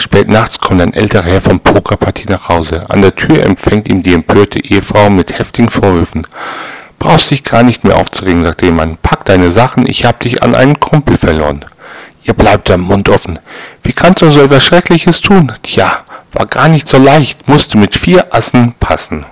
Spät nachts kommt ein älterer Herr vom Pokerpartie nach Hause. An der Tür empfängt ihn die empörte Ehefrau mit heftigen Vorwürfen. Brauchst dich gar nicht mehr aufzuregen, sagt der Mann. Pack deine Sachen, ich hab dich an einen Kumpel verloren. Ihr bleibt am Mund offen. Wie kannst du so etwas Schreckliches tun? Tja, war gar nicht so leicht, musste mit vier Assen passen.